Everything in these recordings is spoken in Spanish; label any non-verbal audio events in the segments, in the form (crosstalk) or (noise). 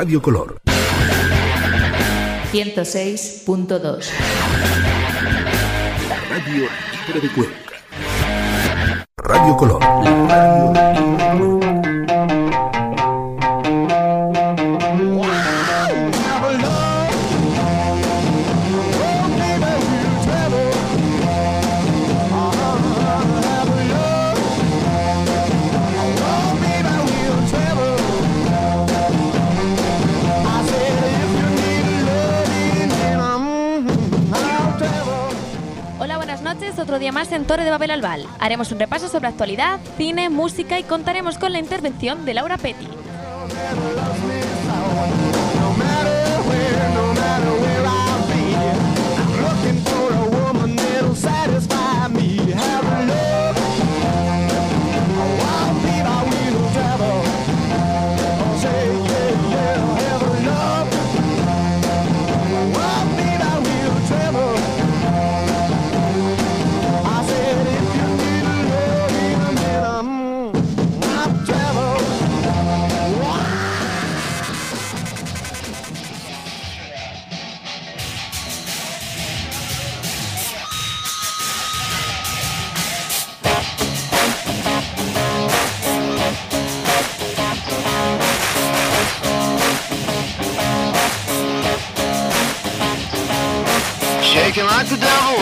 Radio Color. 106.2 La radio libre de Cuenca. Radio Color. La radio libre de Cuenca. día más en Torre de Babel Albal. Haremos un repaso sobre actualidad, cine, música y contaremos con la intervención de Laura Petty.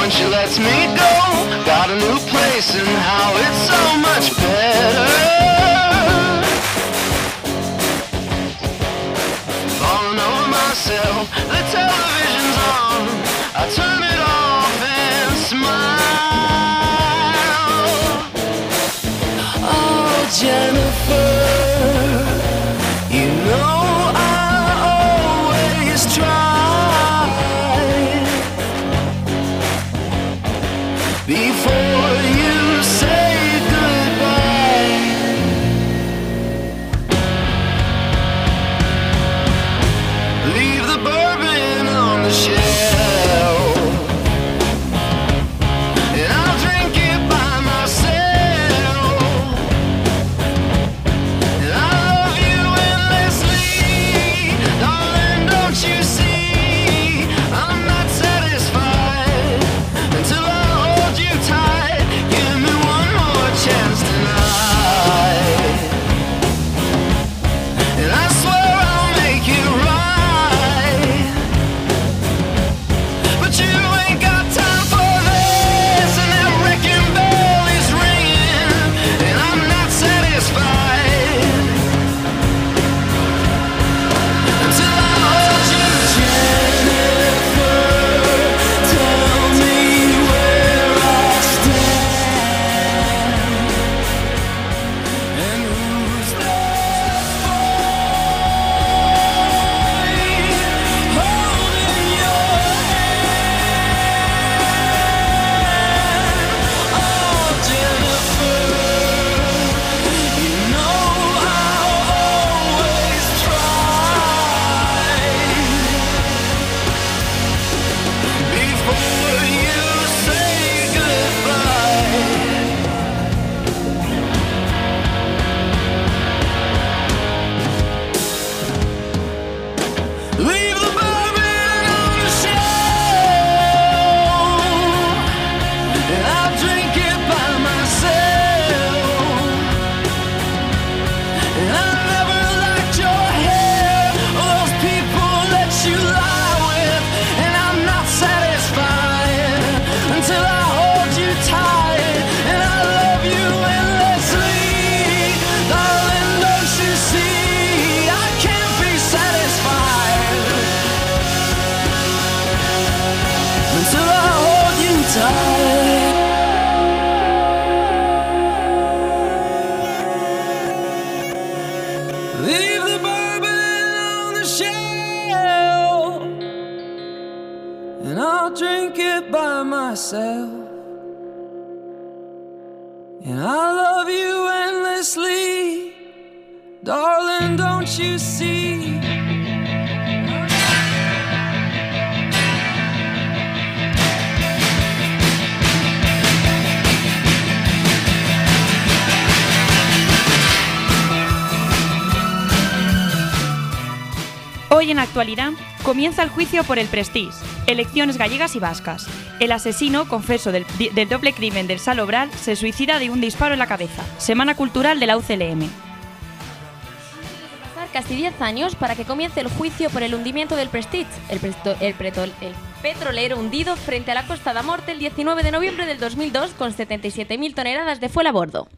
when she lets me go. Got a new place and how it's so much better. Falling over myself, the television's on. I turn it off and smile. Oh, Jennifer. Comienza el juicio por el Prestige, elecciones gallegas y vascas. El asesino, confeso del, del doble crimen del Salobral, se suicida de un disparo en la cabeza. Semana Cultural de la UCLM. pasar casi 10 años para que comience el juicio por el hundimiento del Prestige, el, presto- el pretol- el petrolero hundido frente a la Costa da Morte el 19 de noviembre del 2002 con 77.000 toneladas de fuel a bordo.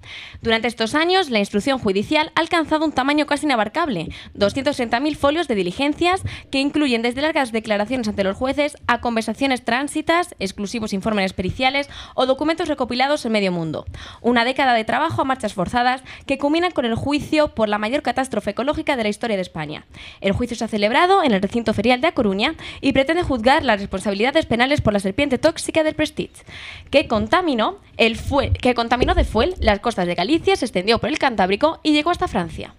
Durante estos años, la instrucción judicial ha alcanzado un tamaño casi inabarcable, 260.000 folios de diligencias que incluyen desde largas declaraciones ante los jueces a conversaciones tránsitas, exclusivos informes periciales o documentos recopilados en medio mundo. Una década de trabajo a marchas forzadas que culminan con el juicio por la mayor catástrofe ecológica de la historia de España. El juicio se ha celebrado en el recinto ferial de A Coruña y pretende juzgar las responsabilidades penales por la serpiente tóxica del Prestige, que contaminó, el fue- que contaminó de fuel las costas de Galicia, se extendió por el Cantábrico y llegó hasta Francia.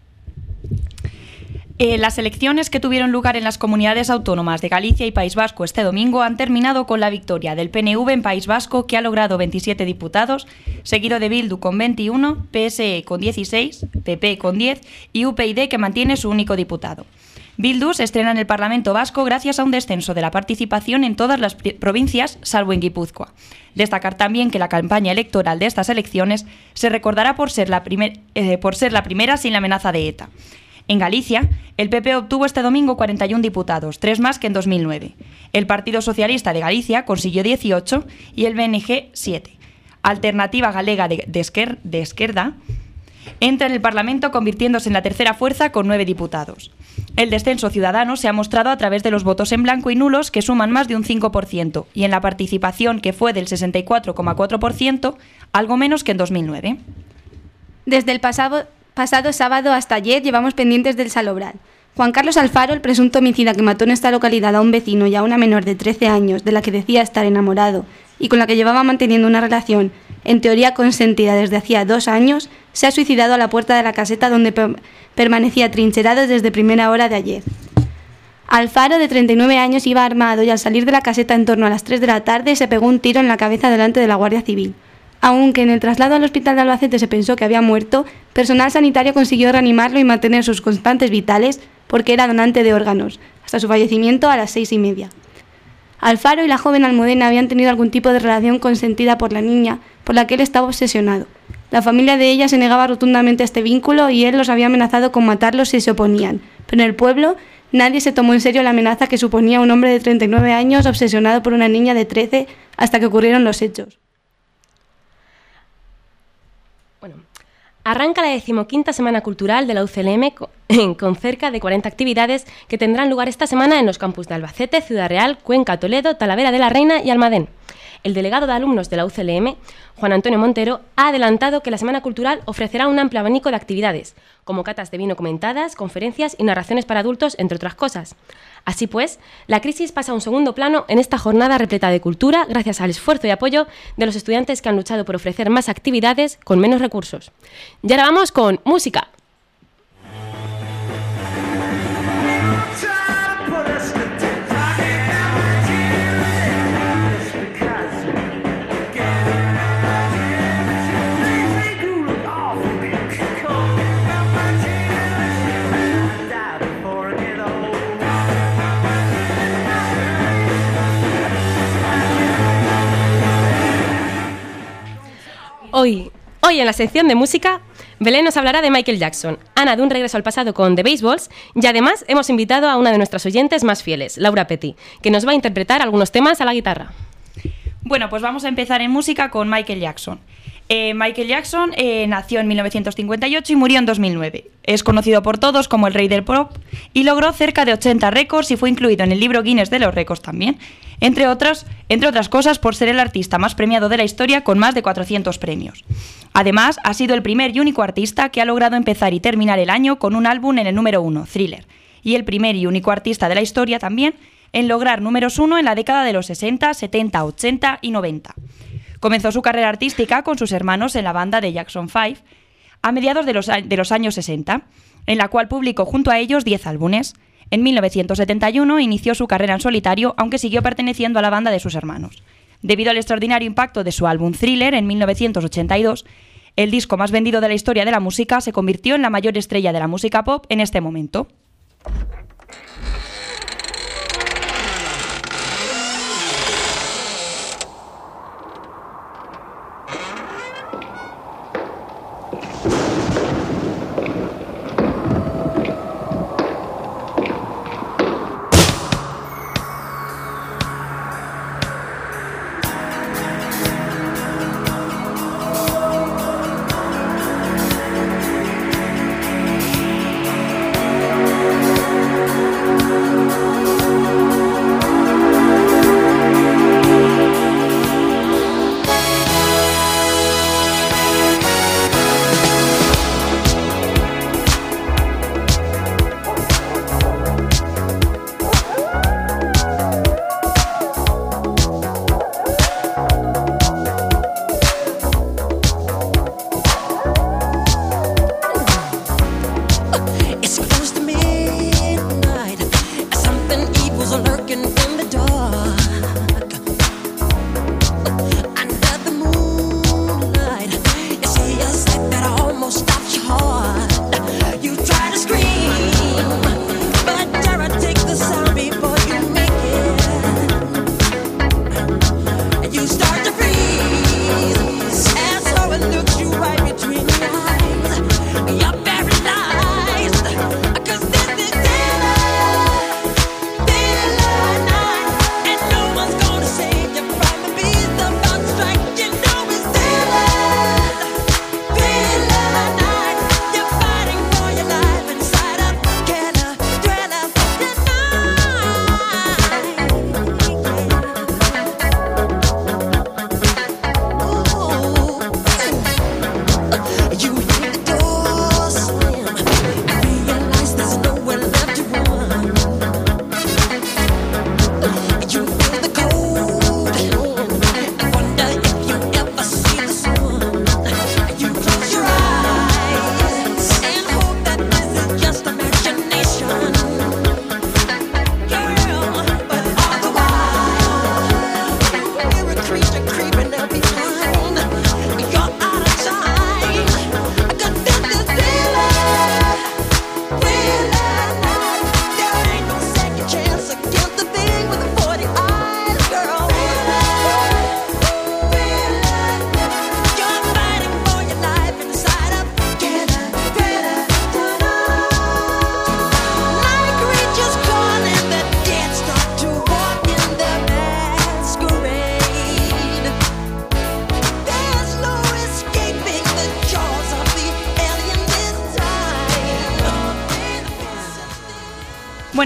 Eh, las elecciones que tuvieron lugar en las comunidades autónomas de Galicia y País Vasco este domingo han terminado con la victoria del PNV en País Vasco, que ha logrado 27 diputados, seguido de Bildu con 21, PSE con 16, PP con 10 y UPyD que mantiene su único diputado. Bildu estrena en el Parlamento Vasco gracias a un descenso de la participación en todas las provincias, salvo en Guipúzcoa. Destacar también que la campaña electoral de estas elecciones se recordará por ser la, eh, primera sin la amenaza de ETA. En Galicia, el PP obtuvo este domingo 41 diputados, tres más que en 2009. El Partido Socialista de Galicia consiguió 18 y el BNG 7. Alternativa Galega de, de, de Esquerda entra en el Parlamento convirtiéndose en la tercera fuerza con nueve diputados. El descenso ciudadano se ha mostrado a través de los votos en blanco y nulos que suman más de un 5% y en la participación que fue del 64,4%, algo menos que en 2009. Desde el pasado, pasado sábado hasta ayer llevamos pendientes del Salobral. Juan Carlos Alfaro, el presunto homicida que mató en esta localidad a un vecino y a una menor de 13 años de la que decía estar enamorado y con la que llevaba manteniendo una relación en teoría consentida desde hacía dos años, se ha suicidado a la puerta de la caseta donde per- permanecía trincherado desde primera hora de ayer. Alfaro, de 39 años, iba armado y al salir de la caseta en torno a las 3 de la tarde se pegó un tiro en la cabeza delante de la Guardia Civil. Aunque en el traslado al hospital de Albacete se pensó que había muerto, personal sanitario consiguió reanimarlo y mantener sus constantes vitales porque era donante de órganos, hasta su fallecimiento a las seis y media. Alfaro y la joven Almudena habían tenido algún tipo de relación consentida por la niña, por la que él estaba obsesionado. La familia de ella se negaba rotundamente a este vínculo y él los había amenazado con matarlos si se oponían. Pero en el pueblo nadie se tomó en serio la amenaza que suponía un hombre de 39 años obsesionado por una niña de 13 hasta que ocurrieron los hechos. Bueno, arranca la decimoquinta Semana Cultural de la UCLM co- (laughs) con cerca de 40 actividades que tendrán lugar esta semana en los campus de Albacete, Ciudad Real, Cuenca, Toledo, Talavera de la Reina y Almadén. El delegado de alumnos de la UCLM, Juan Antonio Montero, ha adelantado que la Semana Cultural ofrecerá un amplio abanico de actividades, como catas de vino comentadas, conferencias y narraciones para adultos, entre otras cosas. Así pues, la crisis pasa a un segundo plano en esta jornada repleta de cultura gracias al esfuerzo y apoyo de los estudiantes que han luchado por ofrecer más actividades con menos recursos. Y ahora vamos con música. Hoy, hoy en la sección de música, Belén nos hablará de Michael Jackson, Ana de un regreso al pasado con The Baseballs y además hemos invitado a una de nuestras oyentes más fieles, Laura Petty, que nos va a interpretar algunos temas a la guitarra. Bueno, pues vamos a empezar en música con Michael Jackson. Eh, Michael Jackson eh, nació en 1958 y murió en 2009. Es conocido por todos como el rey del pop y logró cerca de 80 récords y fue incluido en el libro Guinness de los récords también, entre otras, entre otras cosas por ser el artista más premiado de la historia con más de 400 premios. Además, ha sido el primer y único artista que ha logrado empezar y terminar el año con un álbum en el número uno, Thriller, y el primer y único artista de la historia también en lograr números uno en la década de los 60, 70, 80 y 90. Comenzó su carrera artística con sus hermanos en la banda de Jackson 5 a mediados de los, de los años 60, en la cual publicó junto a ellos 10 álbumes. En 1971 inició su carrera en solitario, aunque siguió perteneciendo a la banda de sus hermanos. Debido al extraordinario impacto de su álbum Thriller en 1982, el disco más vendido de la historia de la música se convirtió en la mayor estrella de la música pop en este momento.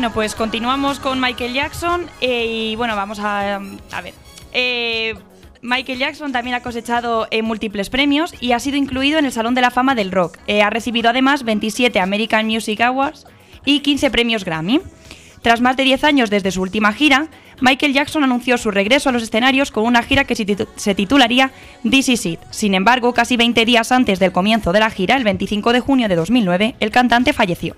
Bueno, pues continuamos con Michael Jackson eh, y bueno, vamos a, ver. Eh, Michael Jackson también ha cosechado eh, múltiples premios y ha sido incluido en el Salón de la Fama del Rock. Ha recibido además 27 American Music Awards y 15 premios Grammy. Tras más de 10 años desde su última gira, Michael Jackson anunció su regreso a los escenarios con una gira que se titu- se titularía This Is It. Sin embargo, casi 20 días antes del comienzo de la gira, el 25 de junio de 2009, el cantante falleció.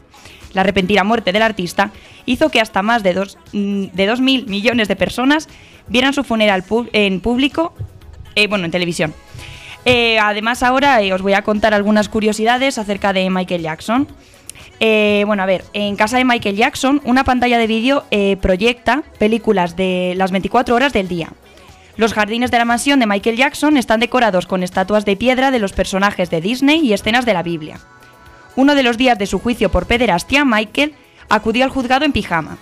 La repentina muerte del artista hizo que hasta más de 2 de 2.000 millones de personas vieran su funeral en público, eh, bueno, en televisión. Eh, además, ahora eh, os voy a contar algunas curiosidades acerca de Michael Jackson. Eh, bueno, a ver, en casa de Michael Jackson, una pantalla de vídeo eh, proyecta películas de las 24 horas del día. Los jardines de la mansión de Michael Jackson están decorados con estatuas de piedra de los personajes de Disney y escenas de la Biblia. Uno de los días de su juicio por pederastia, Michael acudió al juzgado en pijama.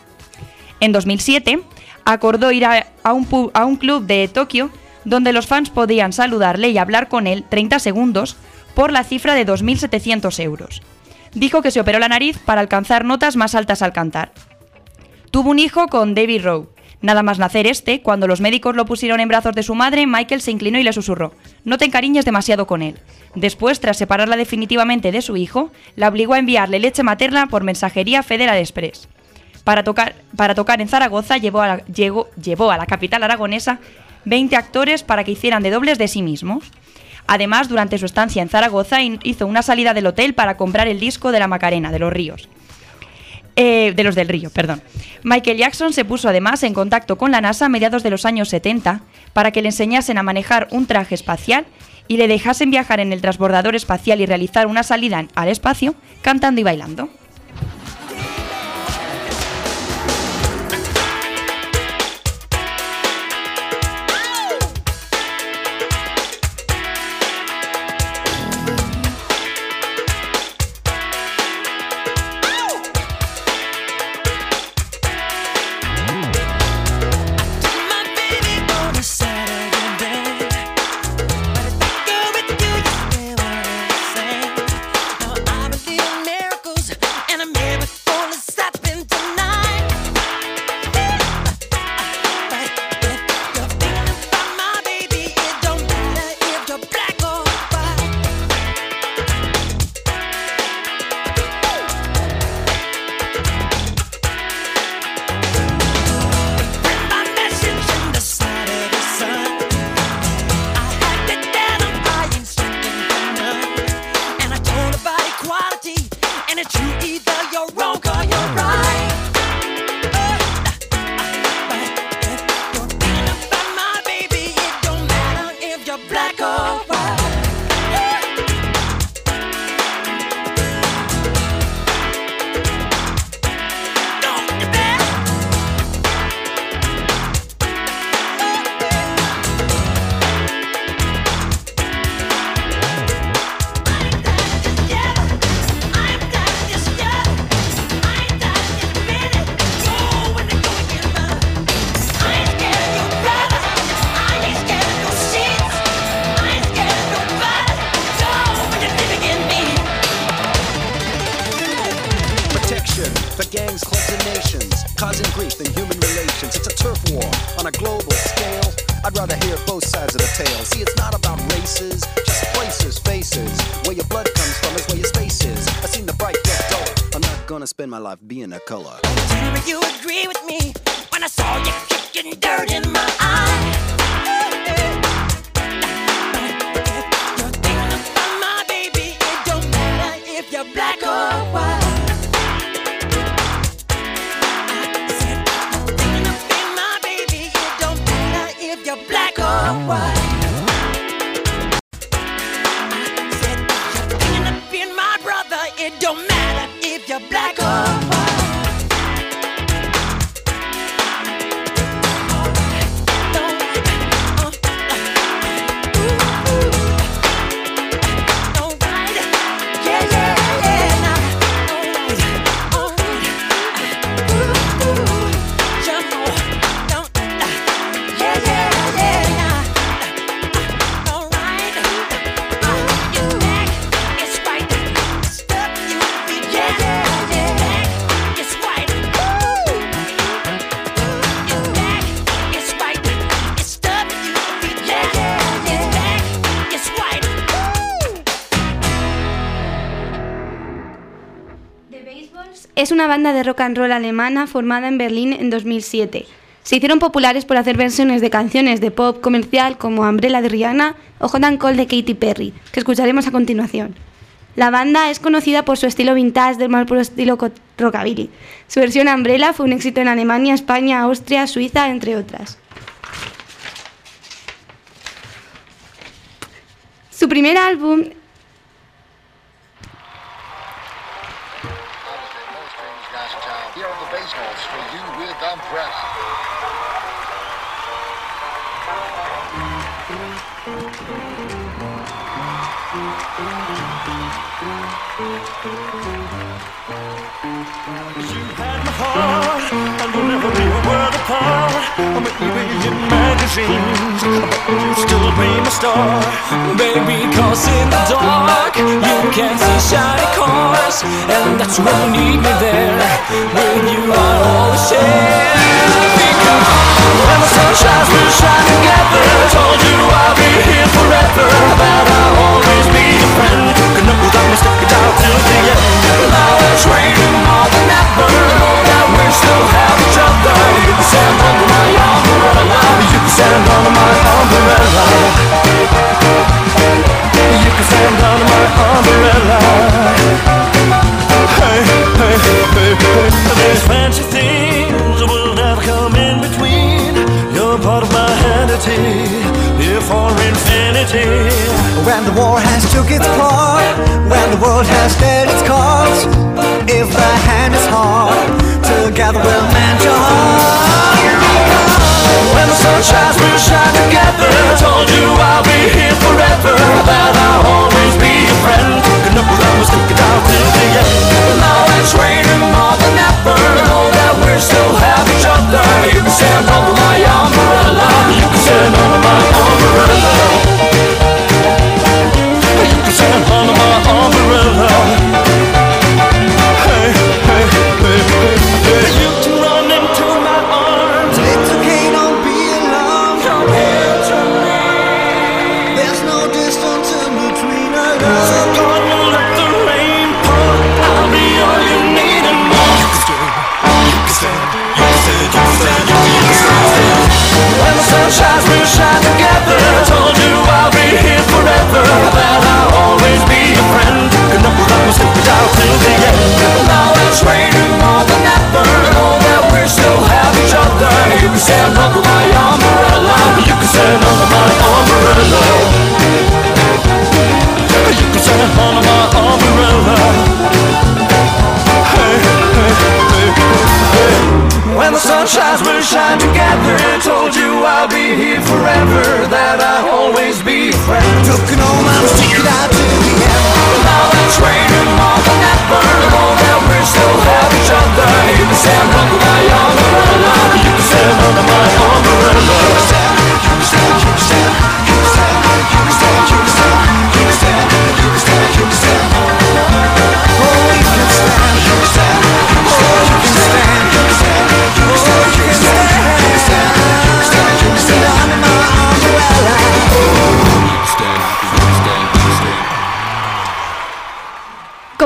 En 2007, acordó ir a, un, a un club de Tokio donde los fans podían saludarle y hablar con él 30 segundos por la cifra de 2.700 euros. Dijo que se operó la nariz para alcanzar notas más altas al cantar. Tuvo un hijo con David Rowe. Nada más nacer este, cuando los médicos lo pusieron en brazos de su madre, Michael se inclinó y le susurró, no te encariñes demasiado con él. Después, tras separarla definitivamente de su hijo, la obligó a enviarle leche materna por mensajería Federal Express. Para tocar, para tocar en Zaragoza llevó a, la, llegó- llevó a la capital aragonesa 20 actores para que hicieran de dobles de sí mismos. Además, durante su estancia en Zaragoza hizo una salida del hotel para comprar el disco de la Macarena, de los Ríos. Eh, de los del Río, perdón. Michael Jackson se puso además en contacto con la NASA a mediados de los años 70 para que le enseñasen a manejar un traje espacial y le dejasen viajar en el transbordador espacial y realizar una salida al espacio cantando y bailando. Es una banda de rock and roll alemana formada en Berlín en 2007. Se hicieron populares por hacer versiones de canciones de pop comercial como Umbrella de Rihanna o Hot and de Katy Perry, que escucharemos a continuación. La banda es conocida por su estilo vintage del más puro estilo rockabilly. Su versión Umbrella fue un éxito en Alemania, España, Austria, Suiza, entre otras. Su primer álbum heart and we'll never be a world apart. I'm maybe in magazines, but you still be my star, baby. Cause in the dark you can see shiny cars, and that's when you need me there. With you, I always share. Because when the sun shines, we'll shine together. Told you I'll be here forever, that I'll always be your friend. Could know that we stuck it out till the end. Now it's raining more than ever. Still have each other. You can stand under my umbrella. You can stand under my umbrella. You can stand under my umbrella.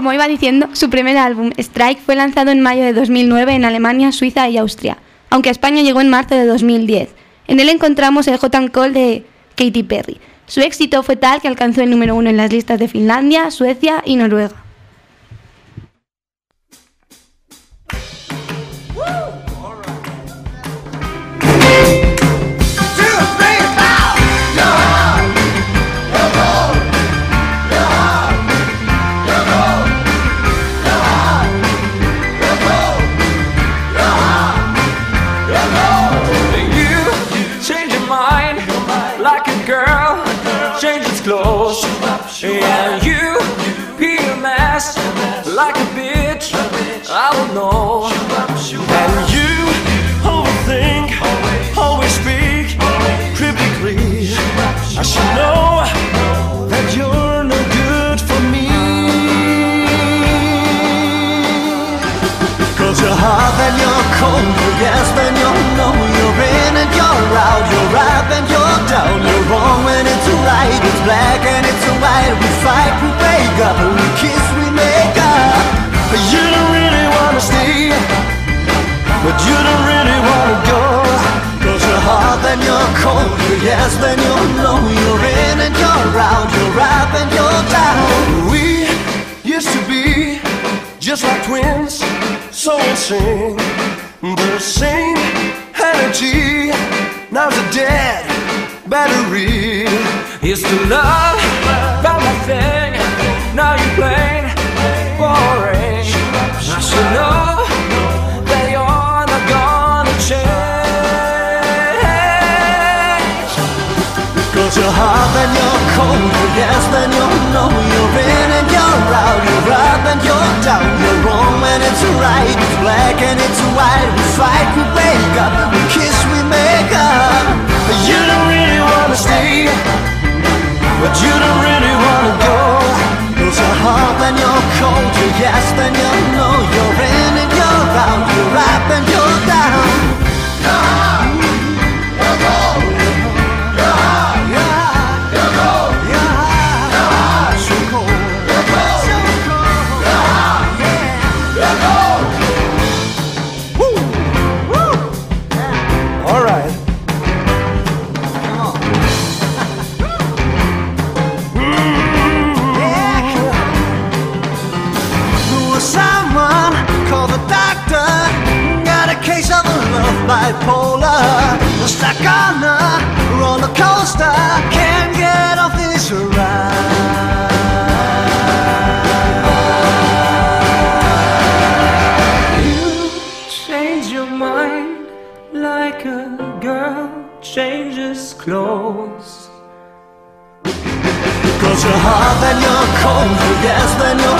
Como iba diciendo, su primer álbum, Strike, fue lanzado en mayo de 2009 en Alemania, Suiza y Austria, aunque a España llegó en marzo de 2010. En él encontramos el Hot and Cold de Katy Perry. Su éxito fue tal que alcanzó el número uno en las listas de Finlandia, Suecia y Noruega. Black and it's white, we fight, we wake up, we kiss, we make up. But you don't really wanna stay, but you don't really wanna go. Cause you're hot, then you're cold, you're yes, then you're no. You're in and you're out, you're up and you're down. We used to be just like twins, so insane. The same energy, now's a dead battery. Used to love, found my thing. Now you're plain boring. I should know that you're not gonna change. You're hot, then you're cold, you're yes, then you're no. You're in and you're out, you're up and you're down. You're wrong and it's right, it's black and it's white. We fight, we wake up, we kiss, we make up. You don't really wanna stay, but you don't really wanna go. You're hot, then you're cold, you're yes, then you're no. You're in and you're out, you're up and you're coaster. Can't get off this ride. You change your mind like a girl changes clothes. Cause you're hot, then you're cold, you're yes, you're.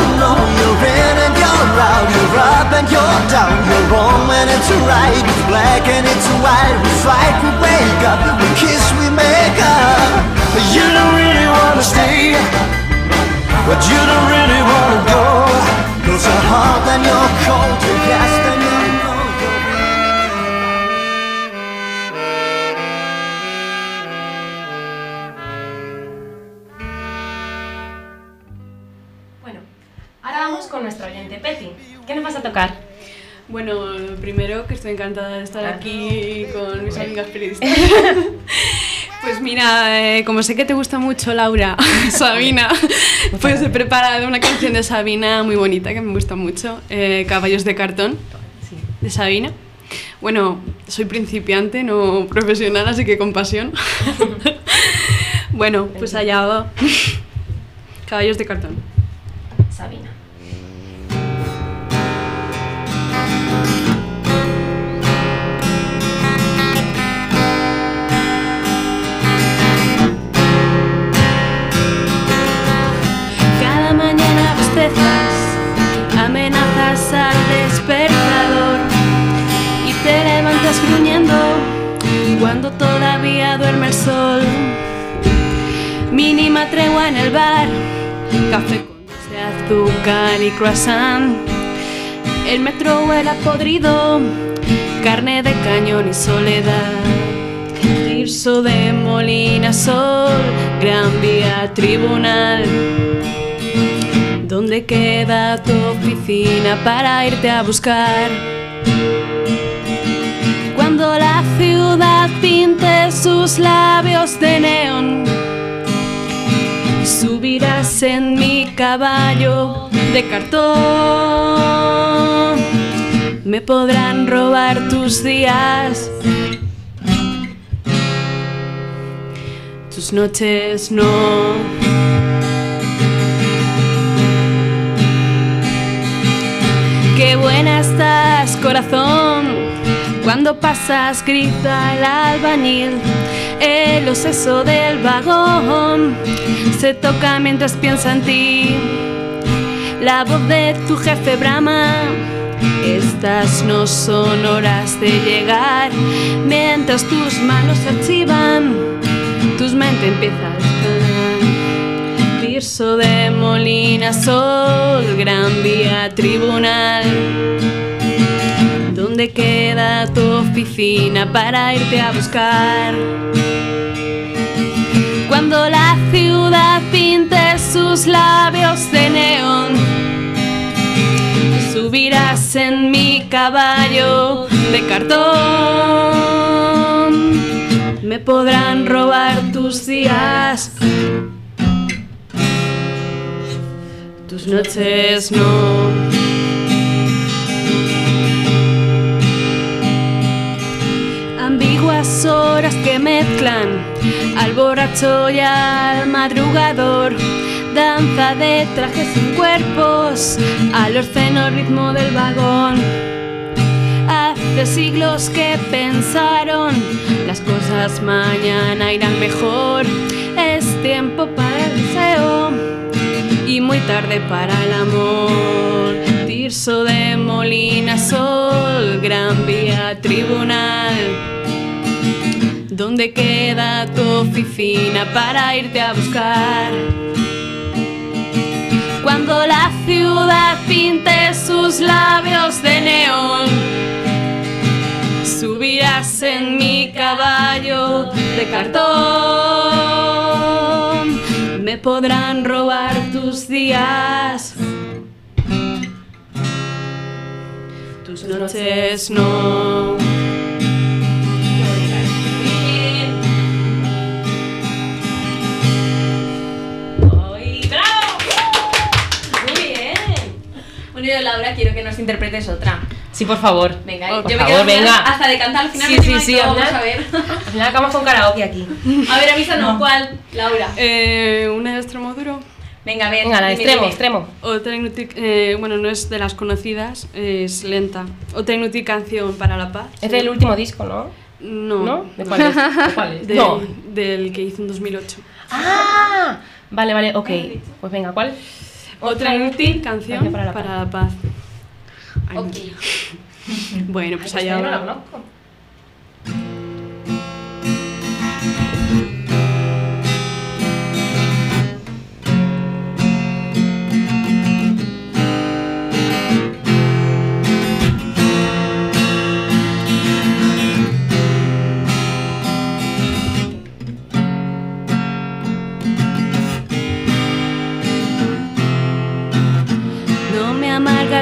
You're in and you're out, you're up and you're down. You're wrong and it's right, it's black and it's white. We fight, we wake up, we kiss, we make You don't really wanna stay, but you don't really wanna go. Cause you're hot, then you're cold, you're yes, you're no. You're Bueno, ahora vamos con nuestro oyente Peti. ¿Qué nos vas a tocar? Bueno, primero que estoy encantada de estar aquí con mis amigas (laughs) periodistas. Pues mira, eh, como sé que te gusta mucho Laura, (laughs) Sabina, (laughs) pues he preparado una canción de Sabina muy bonita que me gusta mucho, eh, Caballos de cartón, de Sabina. Bueno, soy principiante, no profesional, así que con pasión. (laughs) Bueno, pues allá va. Caballos de cartón. Al despertador y te levantas gruñendo cuando todavía duerme el sol. Mínima tregua en el bar, café con dulce azúcar y croissant. El metro huele podrido, carne de cañón y soledad. Tirso de Molina Sol, Gran Vía Tribunal. ¿Dónde queda tu oficina para irte a buscar? Cuando la ciudad pinte sus labios de neón, subirás en mi caballo de cartón. Me podrán robar tus días, tus noches no. Qué buena estás, corazón. Cuando pasas, grita el albañil. El oseso del vagón se toca mientras piensa en ti. La voz de tu jefe brama. Estas no son horas de llegar. Mientras tus manos se archivan, tus mente empieza a. De Molina Sol, Gran Vía Tribunal. ¿Dónde queda tu oficina para irte a buscar? Cuando la ciudad pinte sus labios de neón, subirás en mi caballo de cartón. Me podrán robar tus días, tus noches no. Ambiguas horas que mezclan al borracho y al madrugador. Danza de trajes sin cuerpos, al orceno ritmo del vagón. Hace siglos que pensaron las cosas mañana irán mejor. Es tiempo para el deseo muy tarde para el amor. Tirso de Molina Sol, Gran Vía Tribunal. ¿Dónde queda tu oficina para irte a buscar? Cuando la ciudad pinte sus labios de neón, subirás en mi caballo de cartón. Me podrán robar tus días, tus noches no. Laura, quiero que nos interpretes otra. Sí, por favor. Venga, por yo me favor, quedo venga. hasta de cantar al final. Sí, me sí, sí, vamos final- a ver. Al final acabamos con karaoke aquí. A ver, avísanos cuál, Laura. Eh, una de Extremoduro. Venga, a ver. Venga, la de extremo, dime. extremo. Otra inútil, eh, bueno, no es de las conocidas, es lenta. Otra inútil canción para la paz. Es del último disco, ¿no? No. ¿No? ¿De cuál es? ¿De cuál es? (laughs) Del, No. del que hizo en 2008. ¡Ah! Vale, vale, ok. Pues venga, ¿cuál? Otra inútil canción Canción para la paz. Ay. (laughs) Bueno, pues Ay, allá no la conozco.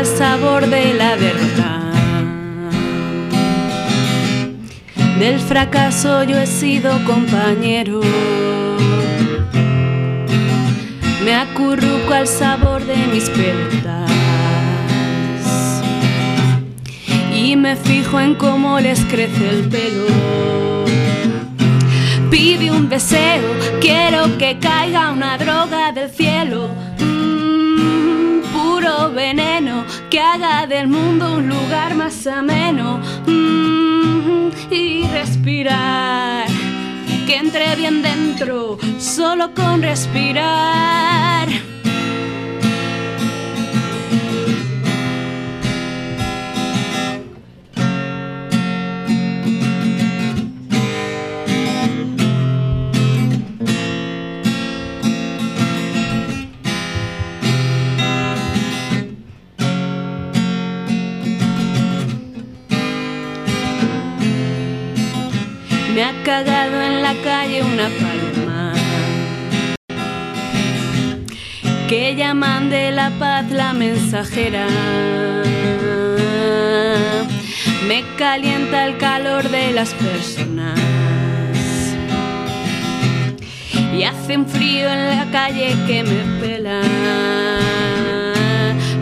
Sabor de la derrota. Del fracaso yo he sido compañero. Me acurruco al sabor de mis pelotas. Y me fijo en cómo les crece el pelo. Pide un deseo, quiero que caiga una droga del cielo. Veneno que haga del mundo un lugar más ameno. Mm, y respirar, que entre bien dentro, solo con respirar. Cagado en la calle una paloma que llaman de la paz la mensajera. Me calienta el calor de las personas y hace un frío en la calle que me pela.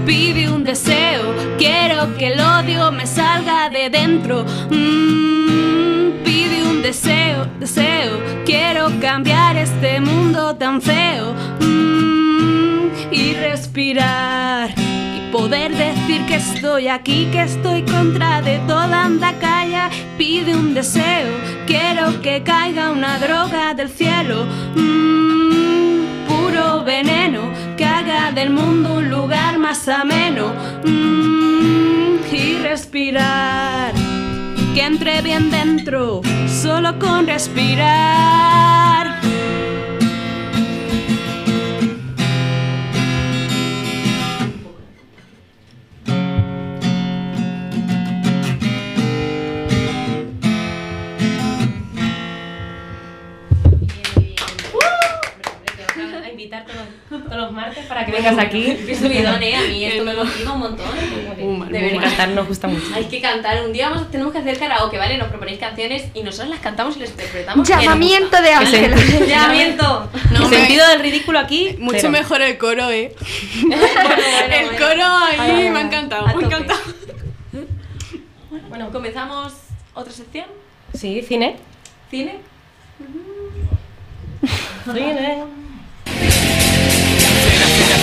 Pide un deseo, quiero que el odio me salga de dentro. Mm, deseo, quiero cambiar este mundo tan feo. Mm, y respirar y poder decir que estoy aquí, que estoy contra de toda andacaya. Pide un deseo, quiero que caiga una droga del cielo. Mm, puro veneno que haga del mundo un lugar más ameno. Mm, y respirar que entre bien dentro, solo con respirar. Todos. los martes para que vengas aquí. (laughs) Qué subidón, ¿eh? A mí esto me motiva un montón. De De verdad. cantar nos gusta mucho. Hay que cantar. Un día vamos, tenemos que hacer karaoke, ¿vale? Nos proponéis canciones y nosotros las cantamos y las interpretamos. Llamamiento de Ángela. (laughs) Llamamiento. No, el sentido del ridículo aquí. Mucho cero. mejor el coro, ¿eh? (laughs) Bueno, bueno, el coro ahí me ha encantado, me ha encantado. Bueno, comenzamos otra sección. Sí, cine. Cine. Cine.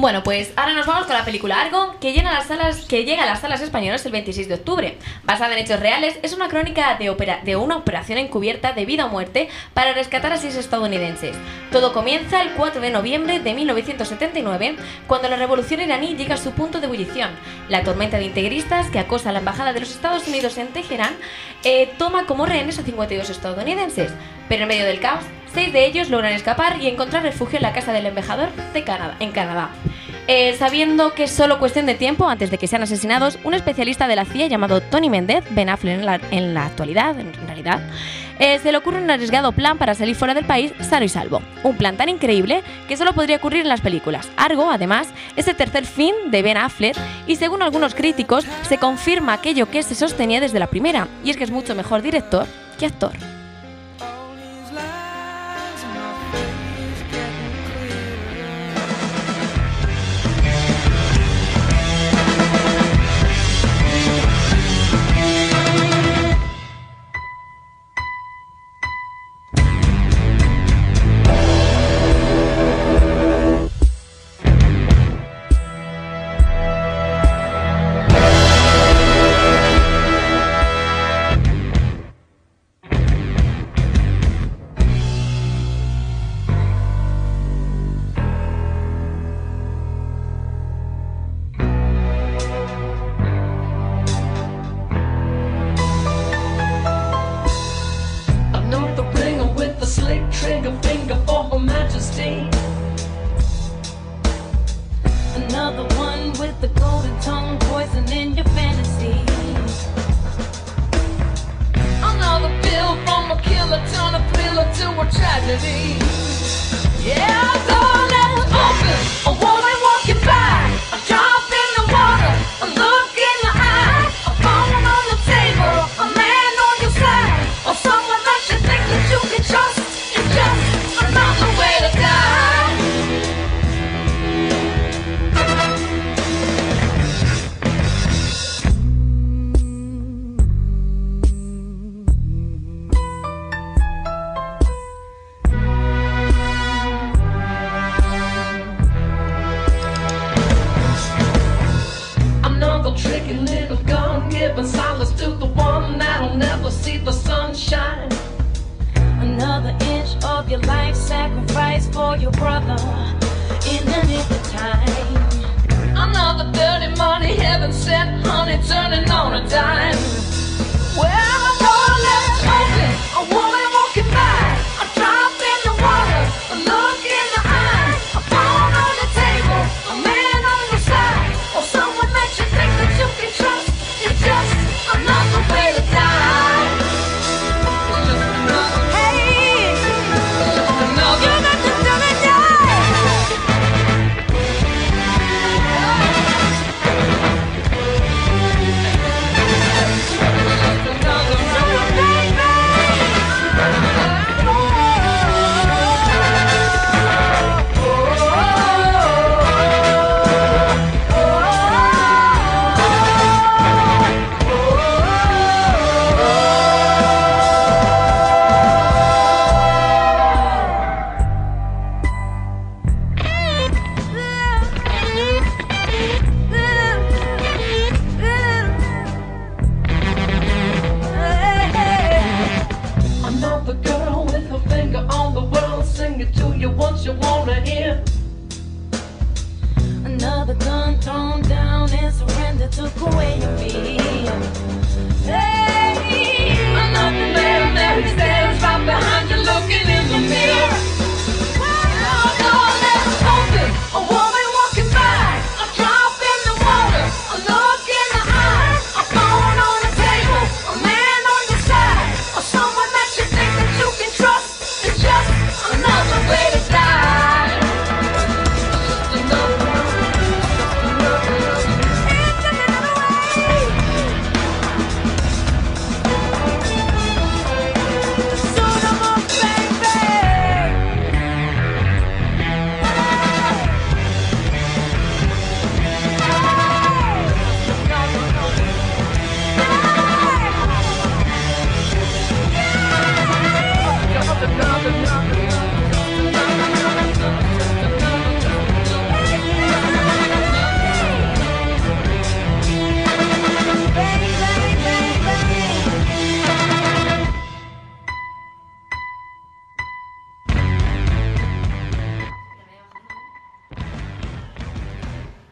Bueno, pues ahora nos vamos con la película Argo, que, llena las salas, que llega a las salas españolas el 26 de octubre. Basada en hechos reales, es una crónica de, una operación encubierta de vida o muerte para rescatar a seis estadounidenses. Todo comienza el 4 de noviembre de 1979, cuando la revolución iraní llega a su punto de ebullición. La tormenta de integristas que acosa a la embajada de los Estados Unidos en Teherán eh, toma como rehenes a 52 estadounidenses. Pero en medio del caos, seis de ellos logran escapar y encontrar refugio en la casa del embajador de Canadá, en Canadá. Eh, sabiendo que es solo cuestión de tiempo antes de que sean asesinados, un especialista de la CIA llamado Tony Méndez, Ben Affleck en la, en la actualidad, en realidad, eh, se le ocurre un arriesgado plan para salir fuera del país sano y salvo. Un plan tan increíble que solo podría ocurrir en las películas. Argo, además, es el tercer fin de Ben Affleck y según algunos críticos se confirma aquello que se sostenía desde la primera, y es que es mucho mejor director que actor.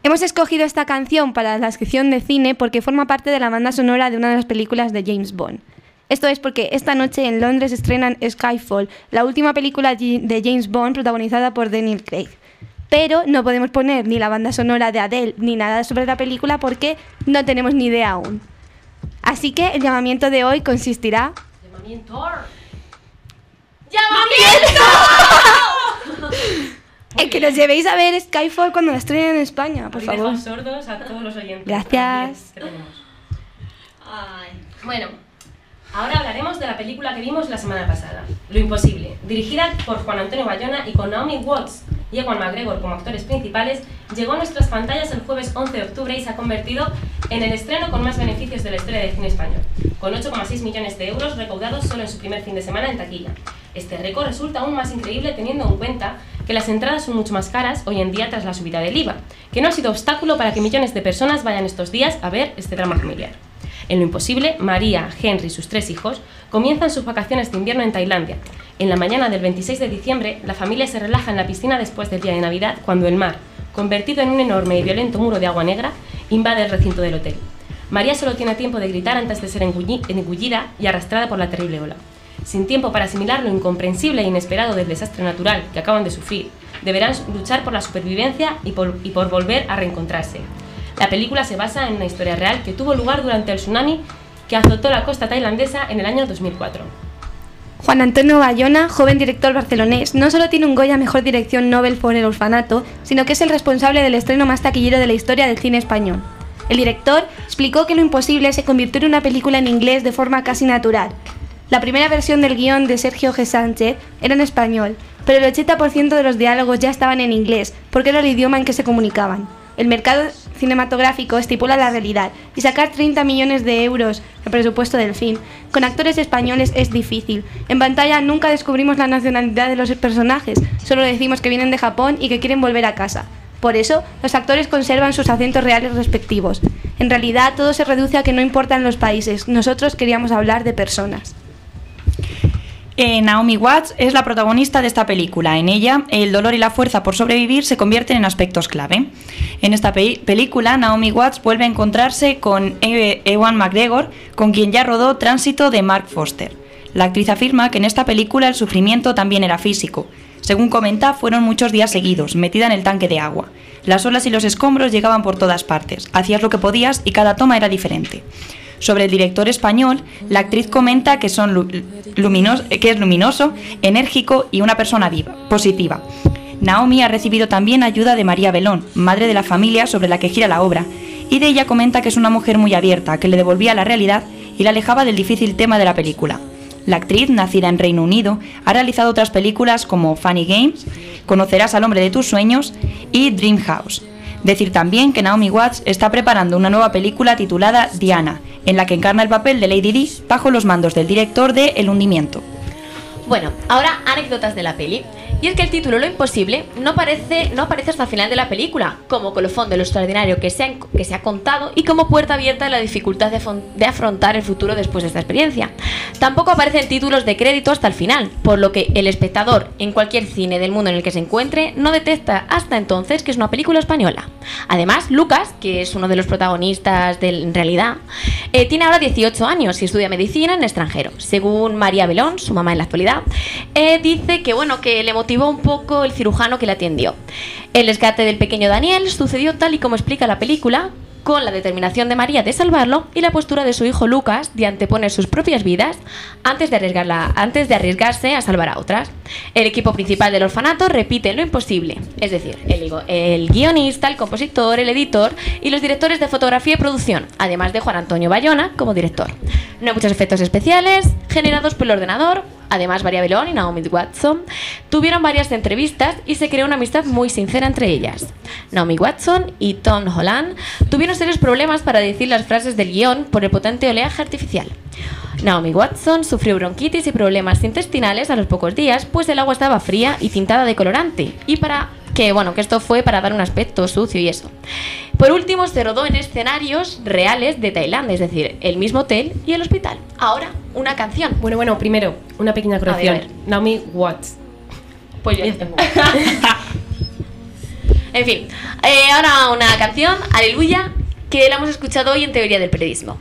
Hemos escogido esta canción para la sección de cine porque forma parte de la banda sonora de una de las películas de James Bond. Esto es porque esta noche en Londres estrenan Skyfall, la última película de de James Bond protagonizada por Daniel Craig. Pero no podemos poner ni la banda sonora de Adele ni nada sobre la película porque no tenemos ni idea aún. Así que el llamamiento de hoy consistirá Llamamiento. (laughs) en que nos llevéis a ver Skyfall cuando la estrenen en España, por Hoy favor. sordos a todos los oyentes. Gracias. que tenemos. Bueno, ahora hablaremos de la película que vimos la semana pasada, Lo Imposible, dirigida por Juan Antonio Bayona y con Naomi Watts y Ewan McGregor como actores principales, llegó a nuestras pantallas el jueves 11 de octubre y se ha convertido en el estreno con más beneficios de la historia del cine español, con 8,6 millones de euros recaudados solo en su primer fin de semana en taquilla. Este récord resulta aún más increíble teniendo en cuenta que las entradas son mucho más caras hoy en día tras la subida del IVA, que no ha sido obstáculo para que millones de personas vayan estos días a ver este drama familiar. En lo imposible, María, Henry y sus tres hijos comienzan sus vacaciones de invierno en Tailandia. En la mañana del 26 de diciembre, la familia se relaja en la piscina después del día de Navidad cuando el mar, convertido en un enorme y violento muro de agua negra, invade el recinto del hotel. María solo tiene tiempo de gritar antes de ser engulli- engullida y arrastrada por la terrible ola. Sin tiempo para asimilar lo incomprensible e inesperado del desastre natural que acaban de sufrir, deberán luchar por la supervivencia y por volver a reencontrarse. La película se basa en una historia real que tuvo lugar durante el tsunami que azotó la costa tailandesa en el año 2004. Juan Antonio Bayona, joven director barcelonés, no solo tiene un Goya Mejor Dirección Nobel por El Orfanato, sino que es el responsable del estreno más taquillero de la historia del cine español. El director explicó que Lo Imposible se convirtió en una película en inglés de forma casi natural. La primera versión del guion de Sergio G. Sánchez era en español, pero el 80% de los diálogos ya estaban en inglés, porque era el idioma en que se comunicaban. El mercado cinematográfico estipula la realidad y sacar 30 millones de euros el presupuesto del film con actores españoles es difícil. En pantalla nunca descubrimos la nacionalidad de los personajes, solo decimos que vienen de Japón y que quieren volver a casa. Por eso, los actores conservan sus acentos reales respectivos. En realidad, todo se reduce a que no importan los países, nosotros queríamos hablar de personas. Eh, Naomi Watts es la protagonista de esta película. En ella, el dolor y la fuerza por sobrevivir se convierten en aspectos clave. En esta pe- película, Naomi Watts vuelve a encontrarse con E- Ewan McGregor, con quien ya rodó Tránsito de Mark Foster. La actriz afirma que en esta película el sufrimiento también era físico. Según comenta, fueron muchos días seguidos, metida en el tanque de agua. Las olas y los escombros llegaban por todas partes. Hacías lo que podías y cada toma era diferente. Sobre el director español, la actriz comenta que, es luminoso, enérgico y una persona viva, positiva. Naomi ha recibido también ayuda de María Belón, madre de la familia sobre la que gira la obra, y de ella comenta que es una mujer muy abierta, que le devolvía la realidad y la alejaba del difícil tema de la película. La actriz, nacida en Reino Unido, ha realizado otras películas como Funny Games, Conocerás al hombre de tus sueños y Dream House. Decir también que Naomi Watts está preparando una nueva película titulada Diana, en la que encarna el papel de Lady Di bajo los mandos del director de El hundimiento. Bueno, ahora anécdotas de la peli. Y es que el título Lo Imposible no, parece, no aparece hasta el final de la película, como colofón de lo extraordinario que se ha, que se ha contado y como puerta abierta a la dificultad de, de afrontar el futuro después de esta experiencia. Tampoco aparecen títulos de crédito hasta el final, por lo que el espectador, en cualquier cine del mundo en el que se encuentre, no detecta hasta entonces que es una película española. Además, Lucas, que es uno de los protagonistas del, en realidad, eh, tiene ahora 18 años y estudia medicina en extranjero. Según María Belón, su mamá en la actualidad, eh, dice que bueno, que le motivó un poco el cirujano que le atendió. El rescate del pequeño Daniel sucedió tal y como explica la película, con la determinación de María de salvarlo y la postura de su hijo Lucas de anteponer sus propias vidas antes de, arriesgarla, antes de arriesgarse a salvar a otras. El equipo principal del orfanato repite lo imposible, es decir, el, el guionista, el compositor, el editor y los directores de fotografía y producción, además de Juan Antonio Bayona como director. No hay muchos efectos especiales generados por el ordenador, Además, María Belón y Naomi Watson tuvieron varias entrevistas y se creó una amistad muy sincera entre ellas. Naomi Watson y Tom Holland tuvieron serios problemas para decir las frases del guion por el potente oleaje artificial. Naomi Watson sufrió bronquitis y problemas intestinales a los pocos días, pues el agua estaba fría y tintada de colorante, y para que bueno, que esto fue para dar un aspecto sucio y eso. Por último, se rodó en escenarios reales de Tailandia, es decir, el mismo hotel y el hospital. Ahora, una canción. Bueno, bueno, primero, una pequeña corrección. A ver, a ver. Naomi Watts. Pues yo tengo. (laughs) en fin, eh, ahora una canción, Aleluya, que la hemos escuchado hoy en Teoría del Periodismo.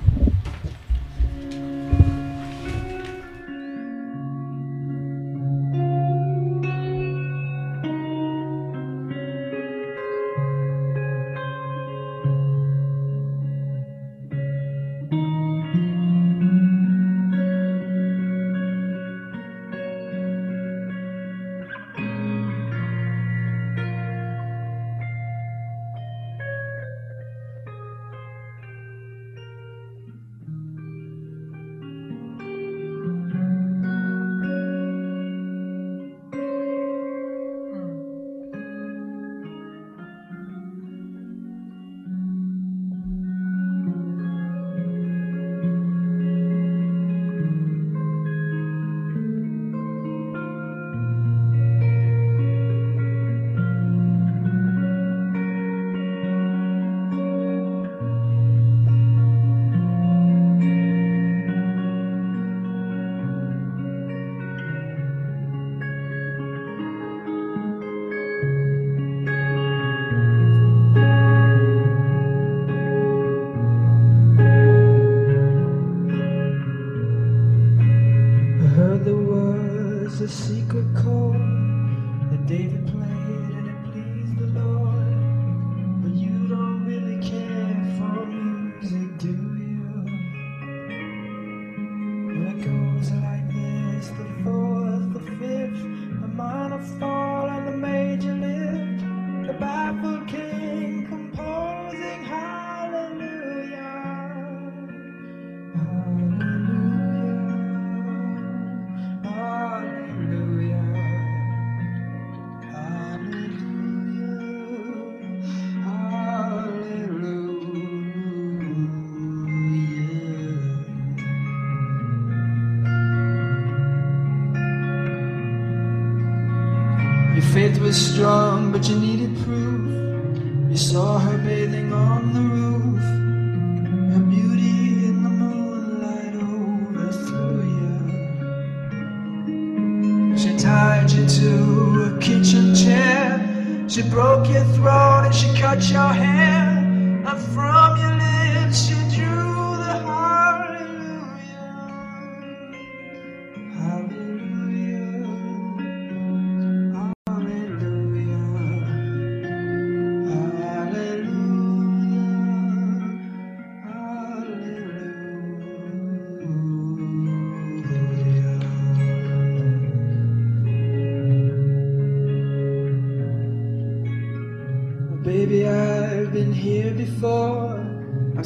But you needed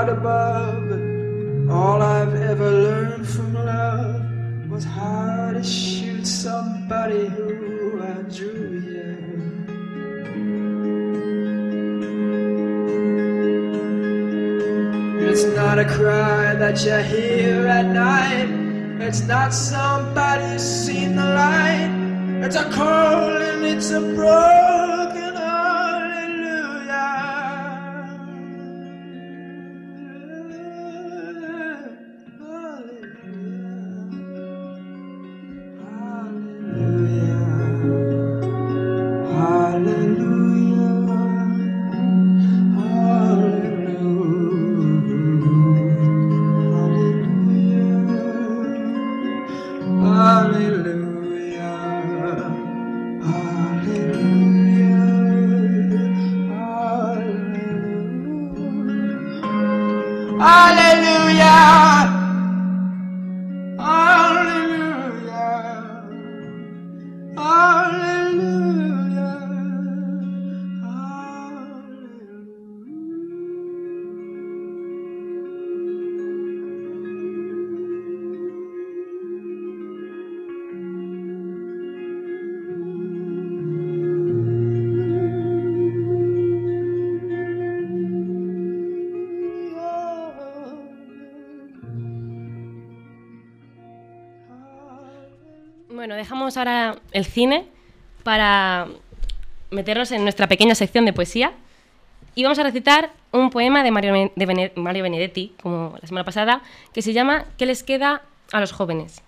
God above, all I've ever learned from love was how to shoot somebody who I drew. It's not a cry that you hear at night. It's not somebody seen the light. It's a call and it's a broken el cine para meternos en nuestra pequeña sección de poesía. Y vamos a recitar un poema de Mario, de Mario Benedetti, como la semana pasada, que se llama ¿Qué les queda a los jóvenes?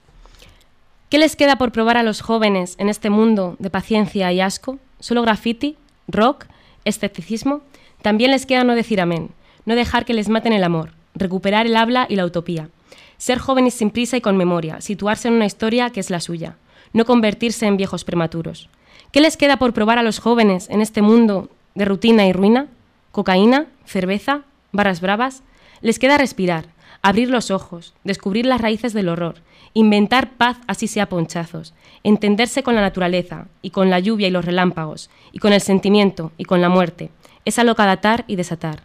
¿Qué les queda por probar a los jóvenes en este mundo de paciencia y asco? ¿Solo graffiti, rock, escepticismo? También les queda no decir amén, no dejar que les maten el amor, recuperar el habla y la utopía. Ser jóvenes sin prisa y con memoria, situarse en una historia que es la suya, no convertirse en viejos prematuros. ¿Qué les queda por probar a los jóvenes en este mundo de rutina y ruina? ¿Cocaína? ¿Cerveza? ¿Barras bravas? Les queda respirar, abrir los ojos, descubrir las raíces del horror, inventar paz así sea ponchazos, entenderse con la naturaleza y con la lluvia y los relámpagos, y con el sentimiento y con la muerte, esa loca de atar y desatar.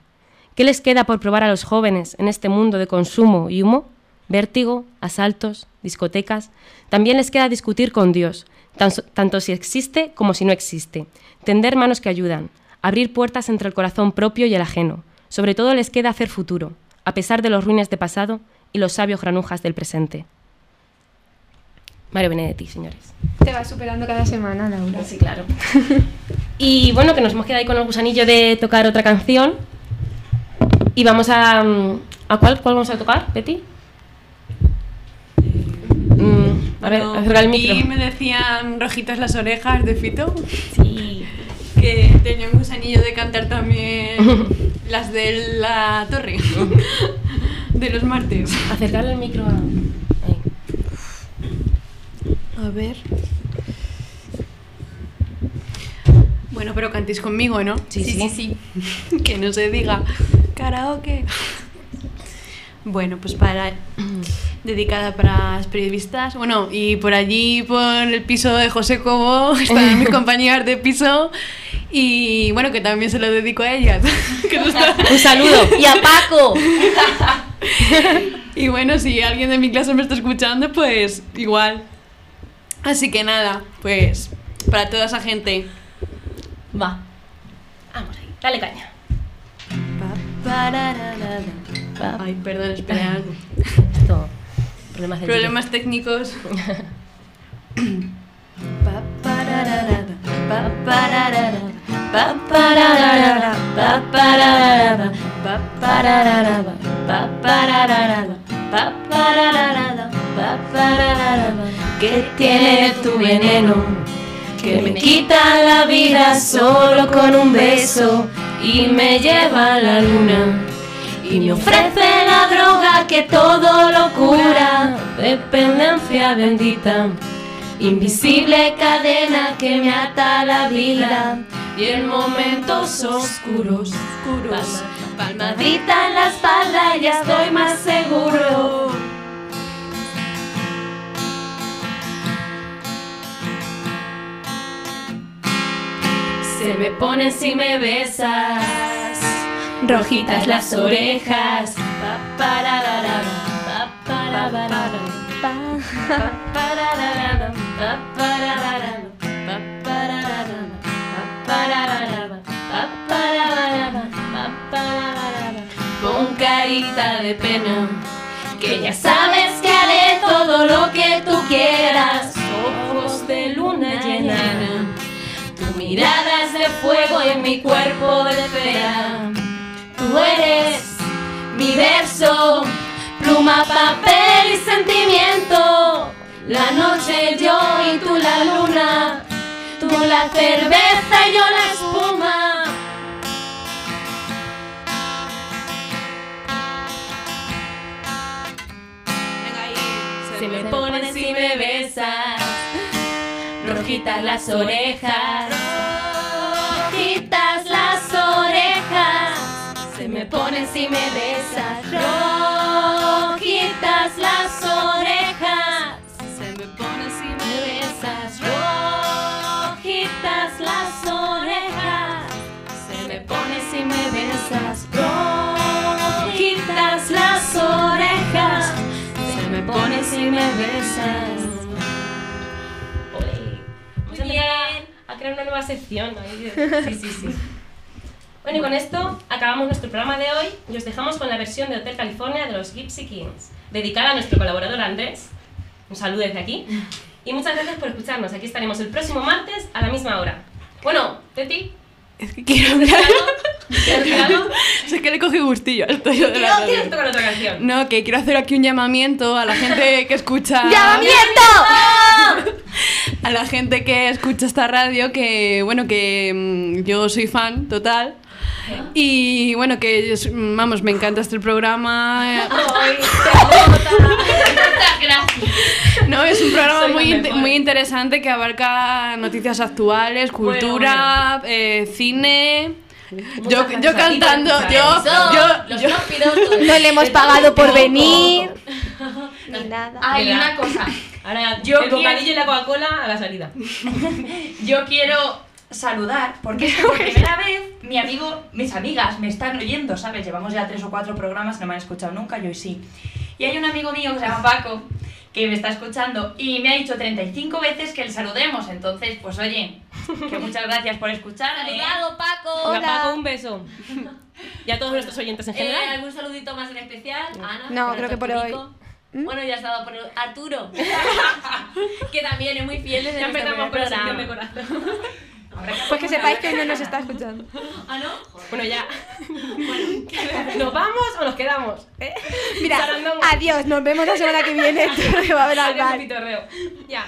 ¿Qué les queda por probar a los jóvenes en este mundo de consumo y humo? Vértigo, asaltos, discotecas. También les queda discutir con Dios, tan- tanto si existe como si no existe. Tender manos que ayudan, abrir puertas entre el corazón propio y el ajeno. Sobre todo les queda hacer futuro, a pesar de los ruines de pasado y los sabios granujas del presente. Mario Benedetti, señores. Te vas superando cada semana, Laura. Sí, claro. (laughs) Y bueno, que nos hemos quedado ahí con el gusanillo de tocar otra canción. Y vamos a. mm, ¿A cuál, cuál vamos a tocar, Betty? Mm, a ver, Bueno, acerca el micro. me decían rojitas las orejas de Fito. Sí. Que tenía un gusanillo de cantar también (laughs) las de la torre. (laughs) de los martes. Acercarle el micro a. A ver. Bueno, pero cantéis conmigo, ¿no? Sí, sí, sí. sí. sí. (laughs) que no se diga karaoke. Bueno, pues para (clears throat) dedicada para las periodistas. Bueno, y por allí, por el piso de José Cobo, (laughs) están mis (laughs) compañeras de piso. Y bueno, que también se lo dedico a ellas. (laughs) Un saludo. Y a Paco. Y bueno, si alguien de mi clase me está escuchando, pues igual. Así que nada, pues para toda esa gente. Va. Vamos ahí, dale caña. Ay, perdón, espera. (laughs) Esto, problemas Problemas técnicos. (laughs) ¿Qué tiene tu veneno? Que me quita la vida solo con un beso y me lleva a la luna. Y me ofrece la droga que todo lo cura, dependencia bendita, invisible cadena que me ata la vida. Y en momentos oscuros, oscuros, palmadita en la espalda ya estoy más seguro. Se me ponen si me besas, rojitas las orejas. Con carita de pena, que ya sabes que haré todo lo que tú quieras. Ojos de luna llena. Tu mirada es de fuego y mi cuerpo de cera. Tú eres mi verso, pluma, papel y sentimiento. La noche yo y tú la luna, tú la cerveza y yo la espuma. Se me ponen si me besas rojitas las orejas, me besas, rojitas las orejas, se me ponen si me besas, rojitas las orejas, se me ponen si me besas, rojitas las orejas, se me ponen si me besas. A empezar a crear una nueva sección. (laughs) Sí, sí, sí. Bueno, y con esto acabamos nuestro programa de hoy y os dejamos con la versión de Hotel California de los Gypsy Kings, dedicada a nuestro colaborador Andrés. Un saludo desde aquí. Y muchas gracias por escucharnos. Aquí estaremos el próximo martes a la misma hora. Bueno, Teti. Es que quiero hablar. (laughs) Es que le cogí gustillo esto yo de la No, radio. ¿Quieres tocar otra canción? No, que quiero hacer aquí un llamamiento a la gente que escucha. (laughs) ¡Llamamiento! (laughs) A la gente que escucha esta radio, que bueno, que mm, yo soy fan total. Y bueno, que vamos, me encanta este programa. (laughs) No, es un programa muy, muy interesante que abarca noticias actuales, cultura, eh, cine. Yo, yo cantando, yo, yo, los yo-. (laughs) No le hemos pagado por venir. Ni nada. Hay una cosa. Ahora, Yo el quiero- bocadillo y la Coca-Cola a la salida. (laughs) Yo quiero saludar porque (laughs) es que por primera vez mi amigo, mis amigas me están oyendo, ¿sabes? Llevamos ya tres o cuatro programas, no me han escuchado nunca, yo hoy sí. Y hay un amigo mío que se llama Paco que me está escuchando y me ha dicho 35 veces que le saludemos. Entonces, pues oye, que (laughs) muchas gracias por escucharme. Saludado, Paco. Venga, Paco, un beso. Y a todos nuestros oyentes en Eh, general. ¿Algún saludito más en especial? Ana. No, creo que por Arturico. ¿Mm? Bueno, ya ha estado por Arturo, (laughs) que también es muy fiel desde Ya nuestro primer la sección de programa. Pues que sepáis que hoy no nos está escuchando. (laughs) ¿Ah, no? Bueno, ya. ¿Nos vamos o nos quedamos? ¿Eh? Mira, adiós, nos vemos la semana que viene. (laughs) va a haber al. Ya.